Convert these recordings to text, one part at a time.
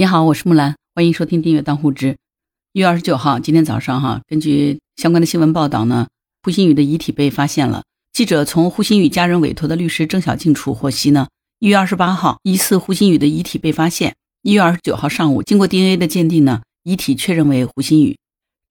你好，我是木兰，欢迎收听订阅当户知。一月二十九号，今天早上哈，根据相关的新闻报道呢，胡鑫宇的遗体被发现了。记者从胡鑫宇家人委托的律师郑小静处获悉呢，一月二十八号，疑似胡鑫宇的遗体被发现。一月二十九号上午，经过 DNA 的鉴定呢，遗体确认为胡鑫宇。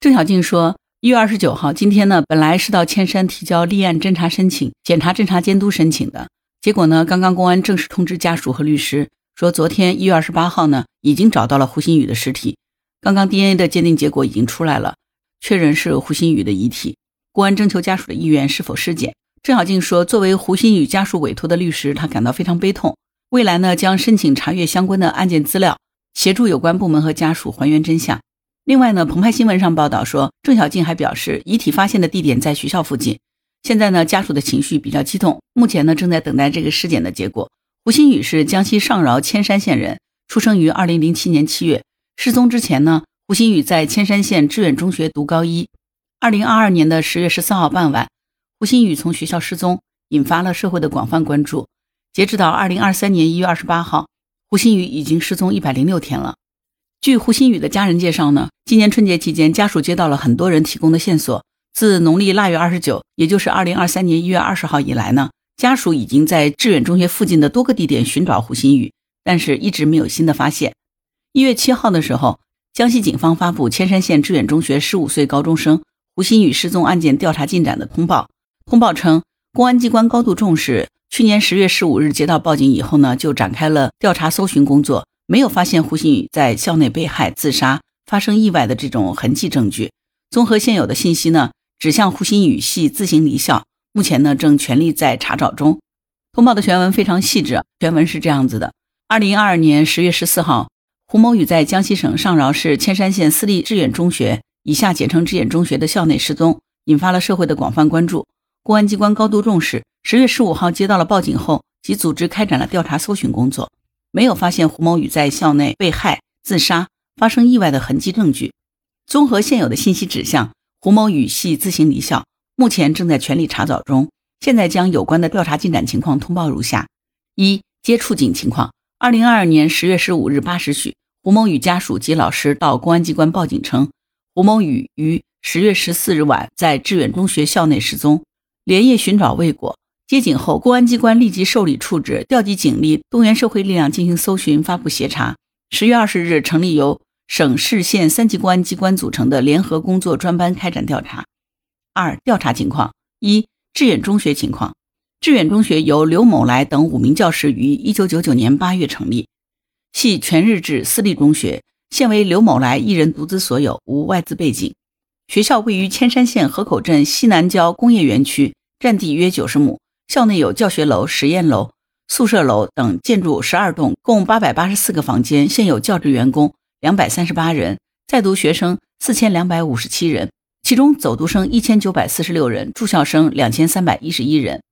郑小静说，一月二十九号，今天呢，本来是到千山提交立案侦查申请、检察侦查监督申请的，结果呢，刚刚公安正式通知家属和律师。说昨天一月二十八号呢，已经找到了胡鑫宇的尸体。刚刚 DNA 的鉴定结果已经出来了，确认是胡鑫宇的遗体。公安征求家属的意愿是否尸检。郑小静说，作为胡鑫宇家属委托的律师，他感到非常悲痛。未来呢，将申请查阅相关的案件资料，协助有关部门和家属还原真相。另外呢，澎湃新闻上报道说，郑小静还表示，遗体发现的地点在学校附近。现在呢，家属的情绪比较激动，目前呢，正在等待这个尸检的结果。胡鑫宇是江西上饶铅山县人，出生于二零零七年七月。失踪之前呢，胡鑫宇在铅山县志远中学读高一。二零二二年的十月十四号傍晚，胡鑫宇从学校失踪，引发了社会的广泛关注。截止到二零二三年一月二十八号，胡鑫宇已经失踪一百零六天了。据胡鑫宇的家人介绍呢，今年春节期间，家属接到了很多人提供的线索。自农历腊月二十九，也就是二零二三年一月二十号以来呢。家属已经在致远中学附近的多个地点寻找胡鑫宇，但是一直没有新的发现。一月七号的时候，江西警方发布铅山县致远中学十五岁高中生胡鑫宇失踪案件调查进展的通报。通报称，公安机关高度重视，去年十月十五日接到报警以后呢，就展开了调查搜寻工作，没有发现胡鑫宇在校内被害、自杀、发生意外的这种痕迹证据。综合现有的信息呢，指向胡鑫宇系自行离校。目前呢，正全力在查找中。通报的全文非常细致，全文是这样子的：二零二二年十月十四号，胡某宇在江西省上饶市铅山县私立志远中学（以下简称志远中学）的校内失踪，引发了社会的广泛关注。公安机关高度重视，十月十五号接到了报警后，即组织开展了调查搜寻工作，没有发现胡某宇在校内被害、自杀、发生意外的痕迹证据。综合现有的信息指向，胡某宇系自行离校。目前正在全力查找中，现在将有关的调查进展情况通报如下：一、接触警情况。二零二二年十月十五日八时许，胡某宇家属及老师到公安机关报警称，胡某宇于十月十四日晚在致远中学校内失踪，连夜寻找未果。接警后，公安机关立即受理处置，调集警力，动员社会力量进行搜寻，发布协查。十月二十日，成立由省市县三级公安机关组成的联合工作专班开展调查。二、调查情况：一、志远中学情况。志远中学由刘某来等五名教师于一九九九年八月成立，系全日制私立中学，现为刘某来一人独资所有，无外资背景。学校位于千山县河口镇西南郊工业园区，占地约九十亩。校内有教学楼、实验楼、宿舍楼等建筑十二栋，共八百八十四个房间。现有教职员工两百三十八人，在读学生四千两百五十七人。其中走读生一千九百四十六人，住校生两千三百一十一人。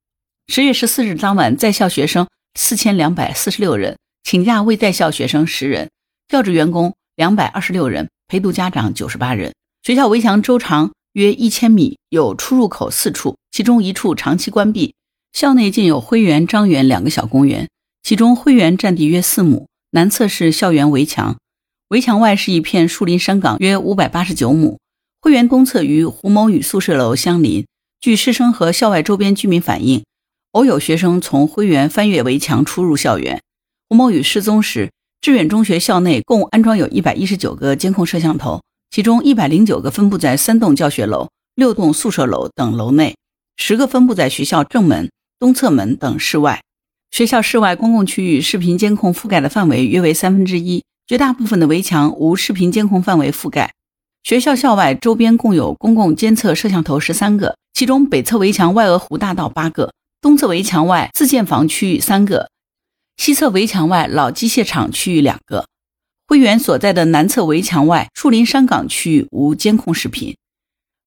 十月十四日当晚，在校学生四千两百四十六人，请假未在校学生十人，教职员工两百二十六人，陪读家长九十八人。学校围墙周长约一千米，有出入口四处，其中一处长期关闭。校内建有辉园、张园两个小公园，其中辉园占地约四亩，南侧是校园围墙，围墙外是一片树林山岗，约五百八十九亩。会员公厕与胡某宇宿舍楼相邻。据师生和校外周边居民反映，偶有学生从会员翻越围墙出入校园。胡某宇失踪时，志远中学校内共安装有一百一十九个监控摄像头，其中一百零九个分布在三栋教学楼、六栋宿舍楼等楼内，十个分布在学校正门、东侧门等室外。学校室外公共区域视频监控覆盖的范围约为三分之一，绝大部分的围墙无视频监控范围覆盖。学校校外周边共有公共监测摄像头十三个，其中北侧围墙外鹅湖大道八个，东侧围墙外自建房区域三个，西侧围墙外老机械厂区域两个。会员所在的南侧围墙外树林山岗区域无监控视频。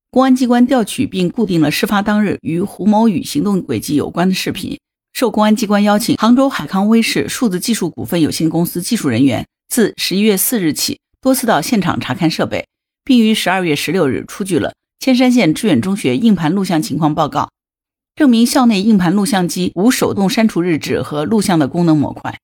公安机关调取并固定了事发当日与胡某宇行动轨迹有关的视频。受公安机关邀请，杭州海康威视数字技术股份有限公司技术人员自十一月四日起多次到现场查看设备。并于十二月十六日出具了千山县志远中学硬盘录像情况报告，证明校内硬盘录像机无手动删除日志和录像的功能模块。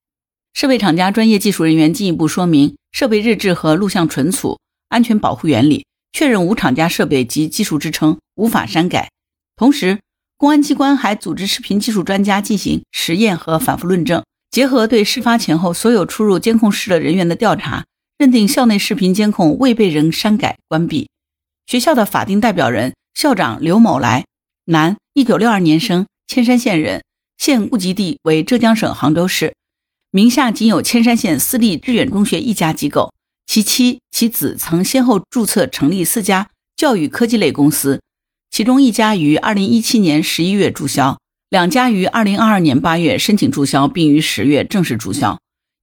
设备厂家专业技术人员进一步说明，设备日志和录像存储、安全保护原理，确认无厂家设备及技术支撑，无法删改。同时，公安机关还组织视频技术专家进行实验和反复论证，结合对事发前后所有出入监控室的人员的调查，认定校内视频监控未被人删改关闭。学校的法定代表人校长刘某来，男，一九六二年生，铅山县人，现户籍地为浙江省杭州市。名下仅有铅山县私立致远中学一家机构，其妻、其子曾先后注册成立四家教育科技类公司，其中一家于二零一七年十一月注销，两家于二零二二年八月申请注销，并于十月正式注销，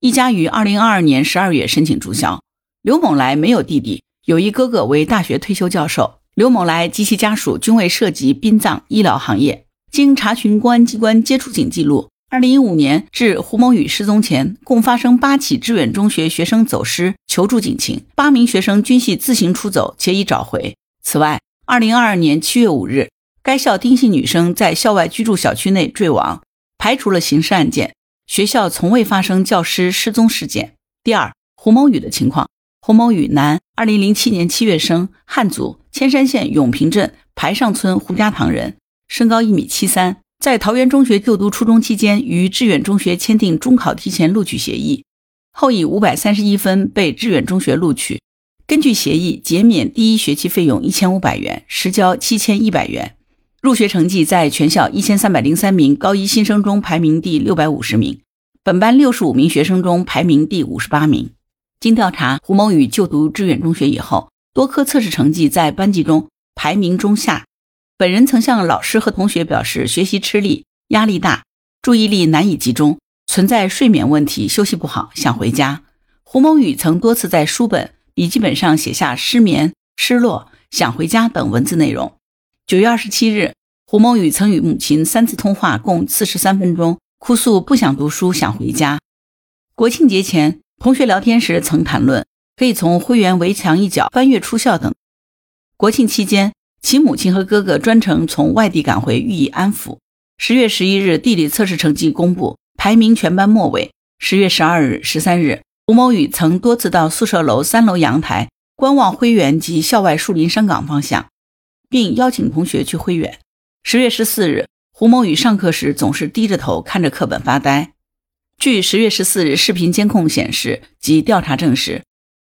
一家于二零二二年十二月申请注销。刘某来没有弟弟，有一哥哥为大学退休教授。刘某来及其家属均未涉及殡葬医疗行业。经查询公安机关接触警记录。二零一五年至胡某宇失踪前，共发生八起致远中学学生走失求助警情，八名学生均系自行出走且已找回。此外，二零二二年七月五日，该校丁姓女生在校外居住小区内坠亡，排除了刑事案件。学校从未发生教师失踪事件。第二，胡某宇的情况：胡某宇，男，二零零七年七月生，汉族，千山县永平镇排上村胡家塘人，身高一米七三。在桃园中学就读初中期间，与致远中学签订中考提前录取协议，后以五百三十一分被致远中学录取。根据协议，减免第一学期费用一千五百元，实交七千一百元。入学成绩在全校一千三百零三名高一新生中排名第六百五十名，本班六十五名学生中排名第五十八名。经调查，胡某宇就读致远中学以后，多科测试成绩在班级中排名中下。本人曾向老师和同学表示学习吃力、压力大、注意力难以集中，存在睡眠问题，休息不好，想回家。胡某宇曾多次在书本、笔记本上写下失眠、失落、想回家等文字内容。九月二十七日，胡某宇曾与母亲三次通话，共四十三分钟，哭诉不想读书，想回家。国庆节前，同学聊天时曾谈论可以从会员围墙一角翻越出校等。国庆期间。其母亲和哥哥专程从外地赶回，予以安抚。十月十一日，地理测试成绩公布，排名全班末尾。十月十二日、十三日，胡某宇曾多次到宿舍楼三楼阳台观望灰原及校外树林山岗方向，并邀请同学去挥远。十月十四日，胡某宇上课时总是低着头看着课本发呆。据十月十四日视频监控显示及调查证实，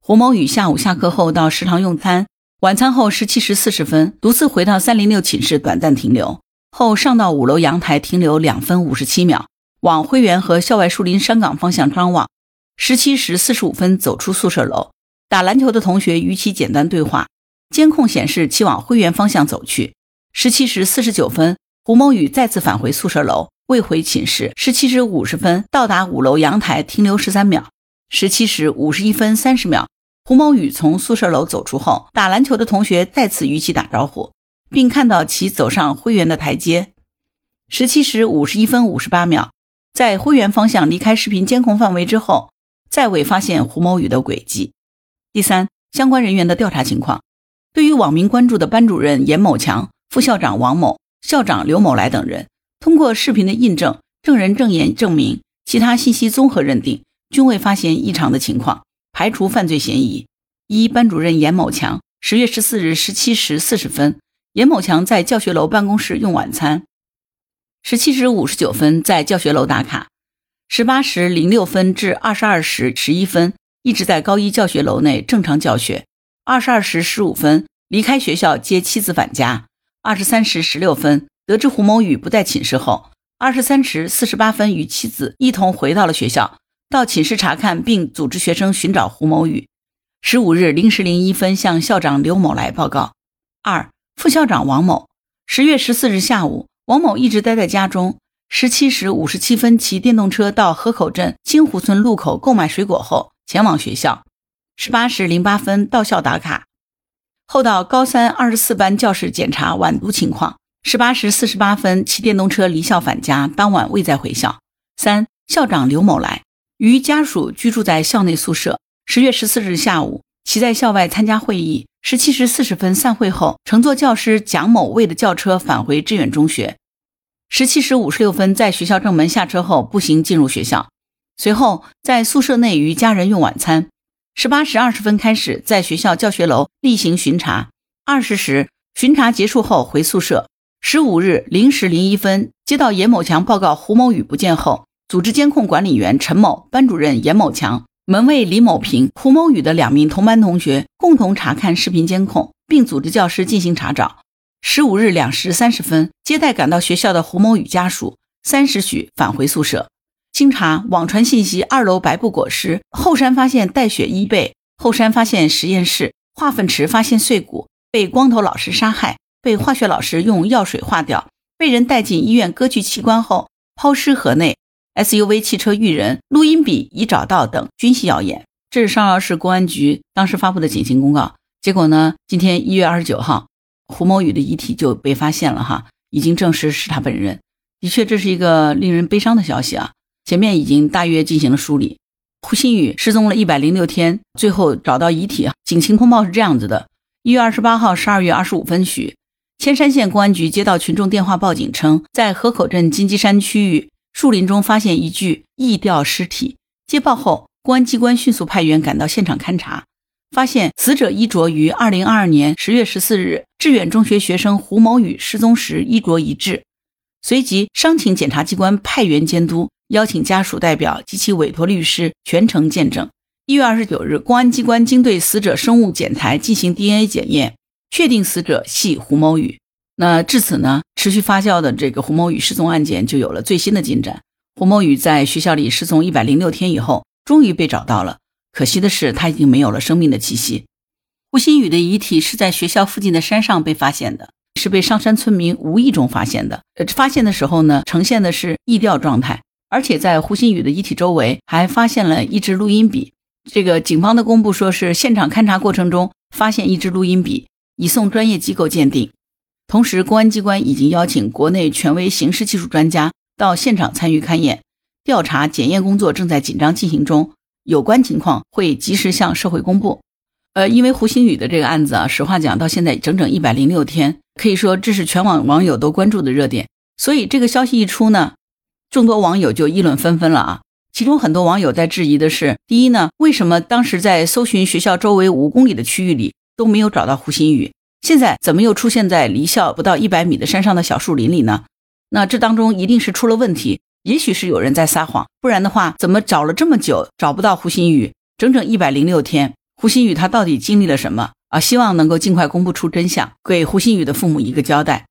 胡某宇下午下课后到食堂用餐。晚餐后十七时四十分，独自回到三零六寝室短暂停留，后上到五楼阳台停留两分五十七秒，往辉园和校外树林山岗方向张望。十七时四十五分走出宿舍楼，打篮球的同学与其简单对话。监控显示其往辉源方向走去。十七时四十九分，胡某宇再次返回宿舍楼，未回寝室。十七时五十分到达五楼阳台停留十三秒。十七时五十一分三十秒。胡某宇从宿舍楼走出后，打篮球的同学再次与其打招呼，并看到其走上辉源的台阶。十七时五十一分五十八秒，在辉源方向离开视频监控范围之后，再未发现胡某宇的轨迹。第三，相关人员的调查情况。对于网民关注的班主任严某强、副校长王某、校长刘某来等人，通过视频的印证、证人证言证明、其他信息综合认定，均未发现异常的情况。排除犯罪嫌疑。一班主任严某强，十月十四日十七时四十分，严某强在教学楼办公室用晚餐。十七时五十九分在教学楼打卡，十八时零六分至二十二时十一分一直在高一教学楼内正常教学。二十二时十五分离开学校接妻子返家。二十三时十六分得知胡某宇不在寝室后，二十三时四十八分与妻子一同回到了学校。到寝室查看，并组织学生寻找胡某宇。十五日零时零一分向校长刘某来报告。二副校长王某，十月十四日下午，王某一直待在家中。十七时五十七分骑电动车到河口镇青湖村路口购买水果后前往学校。十八时零八分到校打卡，后到高三二十四班教室检查晚读情况。十八时四十八分骑电动车离校返家，当晚未再回校。三校长刘某来。与家属居住在校内宿舍。十月十四日下午，其在校外参加会议。十七时四十分散会后，乘坐教师蒋某为的轿车返回致远中学。十七时五十六分，在学校正门下车后，步行进入学校。随后在宿舍内与家人用晚餐。十八时二十分开始在学校教学楼例行巡查，二十时巡查结束后回宿舍。十五日零时零一分，接到严某强报告胡某宇不见后，组织监控管理员陈某、班主任严某强、门卫李某平、胡某宇的两名同班同学共同查看视频监控，并组织教师进行查找。十五日两时三十分，接待赶到学校的胡某宇家属，三时许返回宿舍。经查，网传信息，二楼白布裹尸，后山发现带血衣被，后山发现实验室化粪池发现碎骨，被光头老师杀害，被化学老师用药水化掉，被人带进医院割去器官后抛尸河内，SUV 汽车遇人，录音笔已找到等均系谣言。这是上饶市公安局当时发布的警情公告。结果呢，今天一月二十九号，胡某宇的遗体就被发现了哈，已经证实是他本人。的确，这是一个令人悲伤的消息啊。前面已经大约进行了梳理。胡鑫宇失踪了一百零六天，最后找到遗体。警情通报是这样子的：一月二十八号十二月二十五分许，铅山县公安局接到群众电话报警称，在河口镇金鸡山区域树林中发现一具缢吊尸体。接报后，公安机关迅速派员赶到现场勘查，发现死者衣着与二零二二年十月十四日致远中学学生胡某宇失踪时衣着一致。随即，商请检察机关派员监督。邀请家属代表及其委托律师全程见证。一月二十九日，公安机关经对死者生物检材进行 DNA 检验，确定死者系胡某宇。那至此呢，持续发酵的这个胡某宇失踪案件就有了最新的进展。胡某宇在学校里失踪一百零六天以后，终于被找到了。可惜的是，他已经没有了生命的气息。胡鑫宇的遗体是在学校附近的山上被发现的，是被上山村民无意中发现的。呃，发现的时候呢，呈现的是缢吊状态。而且在胡鑫宇的遗体周围还发现了一支录音笔。这个警方的公布说是现场勘查过程中发现一支录音笔，已送专业机构鉴定。同时，公安机关已经邀请国内权威刑事技术专家到现场参与勘验、调查、检验工作正在紧张进行中，有关情况会及时向社会公布。呃，因为胡鑫宇的这个案子啊，实话讲到现在整整一百零六天，可以说这是全网网友都关注的热点。所以这个消息一出呢。众多网友就议论纷纷了啊！其中很多网友在质疑的是：第一呢，为什么当时在搜寻学校周围五公里的区域里都没有找到胡鑫宇？现在怎么又出现在离校不到一百米的山上的小树林里呢？那这当中一定是出了问题，也许是有人在撒谎，不然的话，怎么找了这么久找不到胡鑫宇？整整一百零六天，胡鑫宇他到底经历了什么啊？希望能够尽快公布出真相，给胡鑫宇的父母一个交代。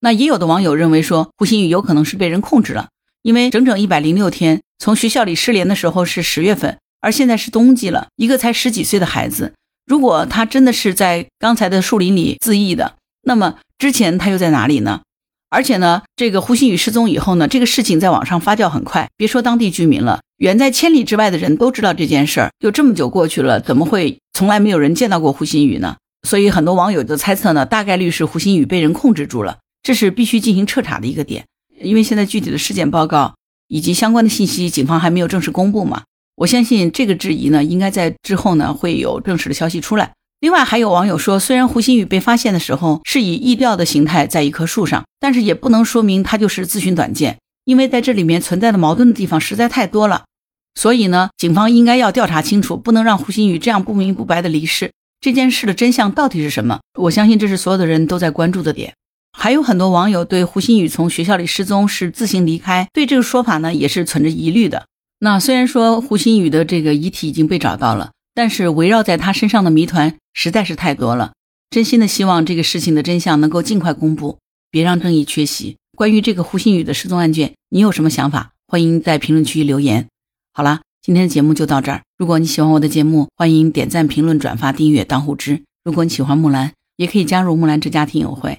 那也有的网友认为说，胡鑫宇有可能是被人控制了。因为整整一百零六天，从学校里失联的时候是十月份，而现在是冬季了。一个才十几岁的孩子，如果他真的是在刚才的树林里自缢的，那么之前他又在哪里呢？而且呢，这个胡鑫宇失踪以后呢，这个事情在网上发酵很快，别说当地居民了，远在千里之外的人都知道这件事儿。就这么久过去了，怎么会从来没有人见到过胡鑫宇呢？所以很多网友的猜测呢，大概率是胡鑫宇被人控制住了，这是必须进行彻查的一个点。因为现在具体的尸检报告以及相关的信息，警方还没有正式公布嘛。我相信这个质疑呢，应该在之后呢会有正式的消息出来。另外，还有网友说，虽然胡鑫宇被发现的时候是以缢吊的形态在一棵树上，但是也不能说明他就是自寻短见，因为在这里面存在的矛盾的地方实在太多了。所以呢，警方应该要调查清楚，不能让胡鑫宇这样不明不白的离世。这件事的真相到底是什么？我相信这是所有的人都在关注的点。还有很多网友对胡鑫宇从学校里失踪是自行离开，对这个说法呢也是存着疑虑的。那虽然说胡鑫宇的这个遗体已经被找到了，但是围绕在他身上的谜团实在是太多了。真心的希望这个事情的真相能够尽快公布，别让正义缺席。关于这个胡鑫宇的失踪案件，你有什么想法？欢迎在评论区留言。好了，今天的节目就到这儿。如果你喜欢我的节目，欢迎点赞、评论、转发、订阅、当户知。如果你喜欢木兰，也可以加入木兰之家听友会。